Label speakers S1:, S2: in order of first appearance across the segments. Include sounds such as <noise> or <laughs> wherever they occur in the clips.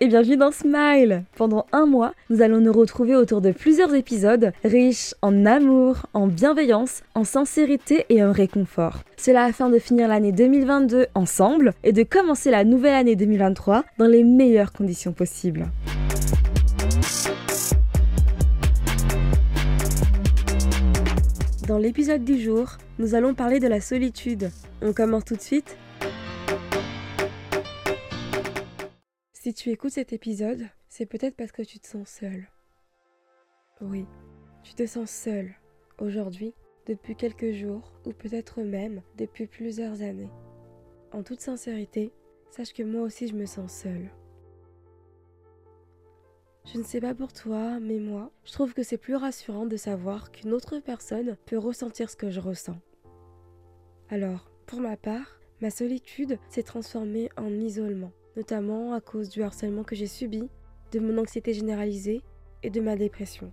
S1: et bienvenue dans Smile Pendant un mois, nous allons nous retrouver autour de plusieurs épisodes riches en amour, en bienveillance, en sincérité et en réconfort. Cela afin de finir l'année 2022 ensemble et de commencer la nouvelle année 2023 dans les meilleures conditions possibles. Dans l'épisode du jour, nous allons parler de la solitude. On commence tout de suite Si tu écoutes cet épisode, c'est peut-être parce que tu te sens seul. Oui, tu te sens seul aujourd'hui, depuis quelques jours, ou peut-être même depuis plusieurs années. En toute sincérité, sache que moi aussi je me sens seule. Je ne sais pas pour toi, mais moi, je trouve que c'est plus rassurant de savoir qu'une autre personne peut ressentir ce que je ressens. Alors, pour ma part, ma solitude s'est transformée en isolement notamment à cause du harcèlement que j'ai subi, de mon anxiété généralisée et de ma dépression.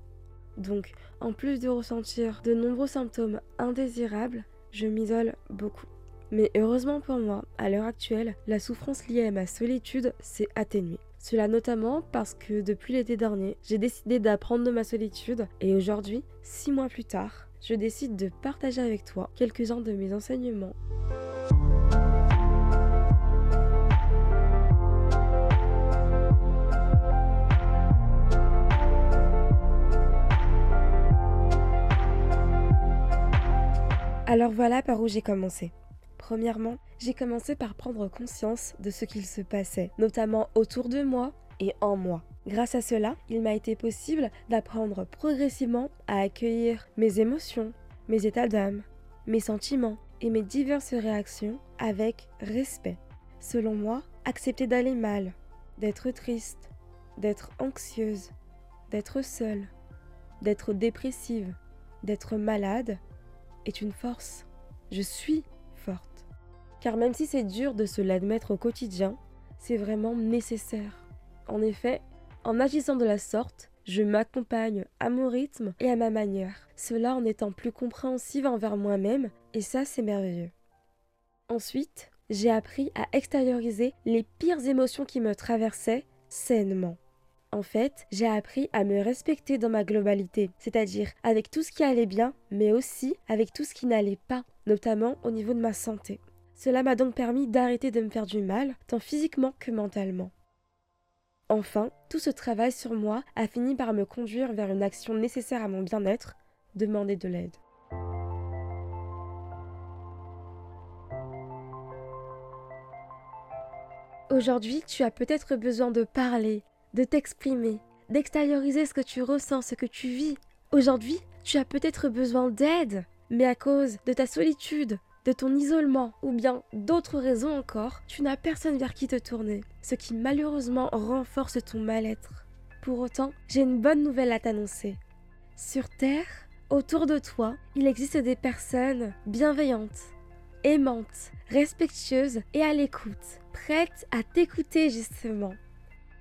S1: Donc, en plus de ressentir de nombreux symptômes indésirables, je m'isole beaucoup. Mais heureusement pour moi, à l'heure actuelle, la souffrance liée à ma solitude s'est atténuée. Cela notamment parce que depuis l'été dernier, j'ai décidé d'apprendre de ma solitude et aujourd'hui, six mois plus tard, je décide de partager avec toi quelques-uns de mes enseignements. Alors voilà par où j'ai commencé. Premièrement, j'ai commencé par prendre conscience de ce qu'il se passait, notamment autour de moi et en moi. Grâce à cela, il m'a été possible d'apprendre progressivement à accueillir mes émotions, mes états d'âme, mes sentiments et mes diverses réactions avec respect. Selon moi, accepter d'aller mal, d'être triste, d'être anxieuse, d'être seule, d'être dépressive, d'être malade est une force. Je suis forte. Car même si c'est dur de se l'admettre au quotidien, c'est vraiment nécessaire. En effet, en agissant de la sorte, je m'accompagne à mon rythme et à ma manière, cela en étant plus compréhensive envers moi-même, et ça c'est merveilleux. Ensuite, j'ai appris à extérioriser les pires émotions qui me traversaient sainement. En fait, j'ai appris à me respecter dans ma globalité, c'est-à-dire avec tout ce qui allait bien, mais aussi avec tout ce qui n'allait pas, notamment au niveau de ma santé. Cela m'a donc permis d'arrêter de me faire du mal, tant physiquement que mentalement. Enfin, tout ce travail sur moi a fini par me conduire vers une action nécessaire à mon bien-être, demander de l'aide. Aujourd'hui, tu as peut-être besoin de parler, de t'exprimer, d'extérioriser ce que tu ressens, ce que tu vis. Aujourd'hui, tu as peut-être besoin d'aide, mais à cause de ta solitude, de ton isolement ou bien d'autres raisons encore, tu n'as personne vers qui te tourner, ce qui malheureusement renforce ton mal-être. Pour autant, j'ai une bonne nouvelle à t'annoncer. Sur Terre, autour de toi, il existe des personnes bienveillantes, aimantes, respectueuses et à l'écoute, prêtes à t'écouter justement.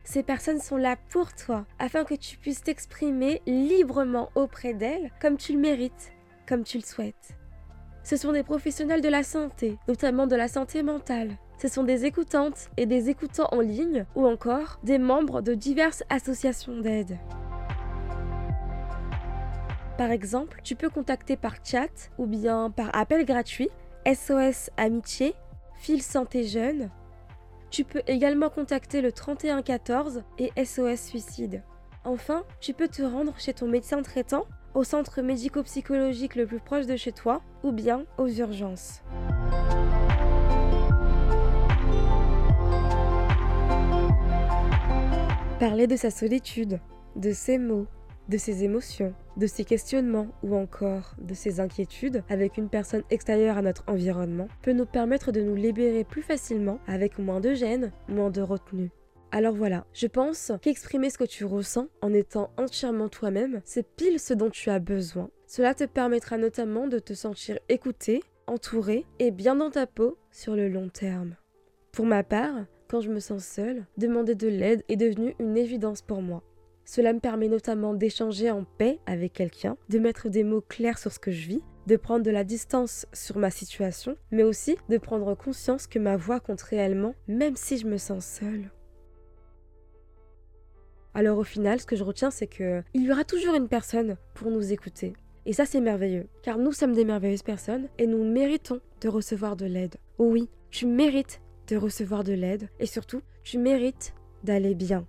S1: Ces personnes sont là pour toi, afin que tu puisses t'exprimer librement auprès d'elles comme tu le mérites, comme tu le souhaites. Ce sont des professionnels de la santé, notamment de la santé mentale. Ce sont des écoutantes et des écoutants en ligne ou encore des membres de diverses associations d'aide. Par exemple, tu peux contacter par chat ou bien par appel gratuit SOS Amitié, Fil Santé Jeune tu peux également contacter le 3114 et SOS Suicide. Enfin, tu peux te rendre chez ton médecin traitant, au centre médico-psychologique le plus proche de chez toi, ou bien aux urgences. Parler de sa solitude, de ses mots, de ses émotions, de ses questionnements ou encore de ses inquiétudes avec une personne extérieure à notre environnement peut nous permettre de nous libérer plus facilement avec moins de gêne, moins de retenue. Alors voilà, je pense qu'exprimer ce que tu ressens en étant entièrement toi-même, c'est pile ce dont tu as besoin. Cela te permettra notamment de te sentir écouté, entouré et bien dans ta peau sur le long terme. Pour ma part, quand je me sens seule, demander de l'aide est devenu une évidence pour moi. Cela me permet notamment d'échanger en paix avec quelqu'un, de mettre des mots clairs sur ce que je vis, de prendre de la distance sur ma situation, mais aussi de prendre conscience que ma voix compte réellement, même si je me sens seule. Alors au final, ce que je retiens, c'est que il y aura toujours une personne pour nous écouter. Et ça, c'est merveilleux, car nous sommes des merveilleuses personnes et nous méritons de recevoir de l'aide. Oui, tu mérites de recevoir de l'aide et surtout, tu mérites d'aller bien.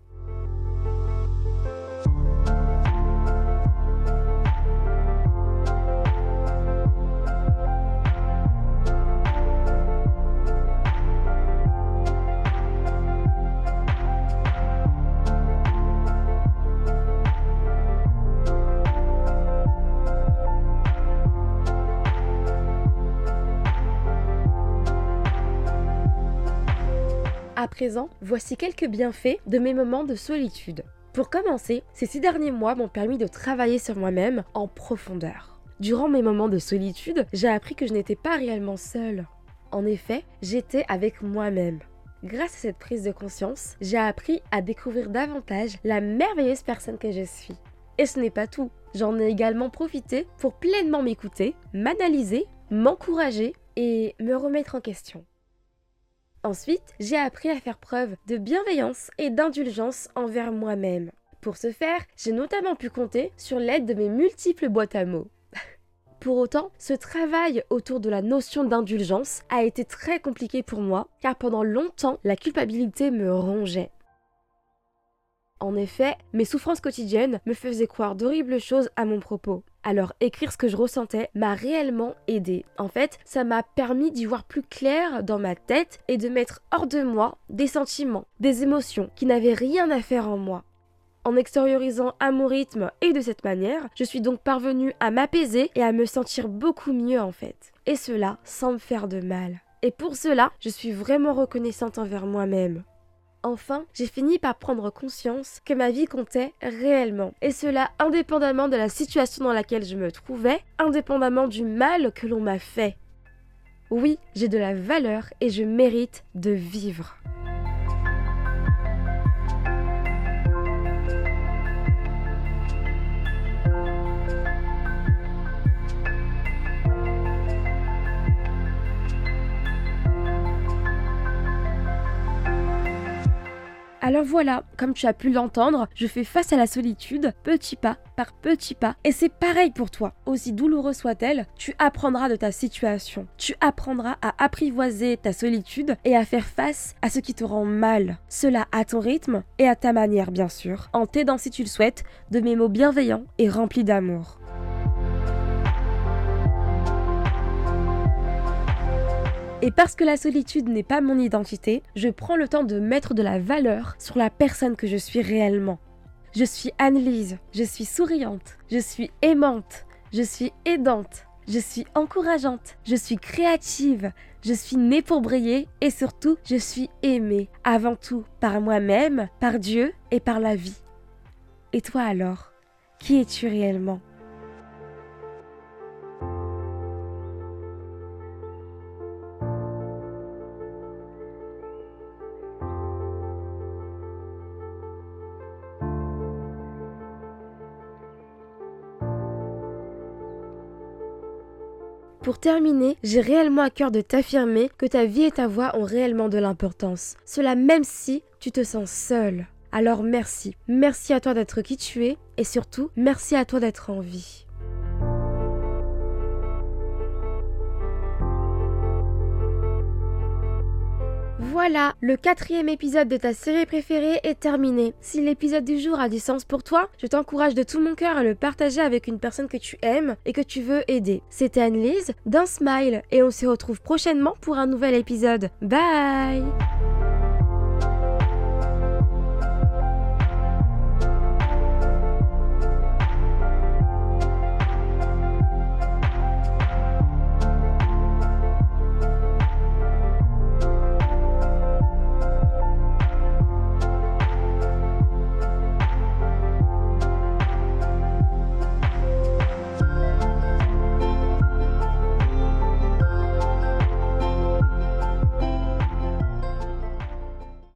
S1: Voici quelques bienfaits de mes moments de solitude. Pour commencer, ces six derniers mois m'ont permis de travailler sur moi-même en profondeur. Durant mes moments de solitude, j'ai appris que je n'étais pas réellement seule. En effet, j'étais avec moi-même. Grâce à cette prise de conscience, j'ai appris à découvrir davantage la merveilleuse personne que je suis. Et ce n'est pas tout. J'en ai également profité pour pleinement m'écouter, m'analyser, m'encourager et me remettre en question. Ensuite, j'ai appris à faire preuve de bienveillance et d'indulgence envers moi-même. Pour ce faire, j'ai notamment pu compter sur l'aide de mes multiples boîtes à mots. <laughs> Pour autant, ce travail autour de la notion d'indulgence a été très compliqué pour moi, car pendant longtemps, la culpabilité me rongeait. En effet, mes souffrances quotidiennes me faisaient croire d'horribles choses à mon propos. Alors écrire ce que je ressentais m'a réellement aidé. En fait, ça m'a permis d'y voir plus clair dans ma tête et de mettre hors de moi des sentiments, des émotions qui n'avaient rien à faire en moi. En extériorisant à mon rythme et de cette manière, je suis donc parvenue à m'apaiser et à me sentir beaucoup mieux en fait. Et cela sans me faire de mal. Et pour cela, je suis vraiment reconnaissante envers moi-même. Enfin, j'ai fini par prendre conscience que ma vie comptait réellement, et cela indépendamment de la situation dans laquelle je me trouvais, indépendamment du mal que l'on m'a fait. Oui, j'ai de la valeur et je mérite de vivre. Voilà, comme tu as pu l'entendre, je fais face à la solitude petit pas par petit pas. Et c'est pareil pour toi. Aussi douloureuse soit-elle, tu apprendras de ta situation. Tu apprendras à apprivoiser ta solitude et à faire face à ce qui te rend mal. Cela à ton rythme et à ta manière, bien sûr, en t'aidant si tu le souhaites de mes mots bienveillants et remplis d'amour. Et parce que la solitude n'est pas mon identité, je prends le temps de mettre de la valeur sur la personne que je suis réellement. Je suis Anne-Lise, je suis souriante, je suis aimante, je suis aidante, je suis encourageante, je suis créative, je suis née pour briller et surtout je suis aimée, avant tout par moi-même, par Dieu et par la vie. Et toi alors, qui es-tu réellement? Pour terminer, j'ai réellement à cœur de t'affirmer que ta vie et ta voix ont réellement de l'importance. Cela même si tu te sens seul. Alors merci. Merci à toi d'être qui tu es et surtout merci à toi d'être en vie. Voilà, le quatrième épisode de ta série préférée est terminé. Si l'épisode du jour a du sens pour toi, je t'encourage de tout mon cœur à le partager avec une personne que tu aimes et que tu veux aider. C'était Anne-Lise d'un Smile et on se retrouve prochainement pour un nouvel épisode. Bye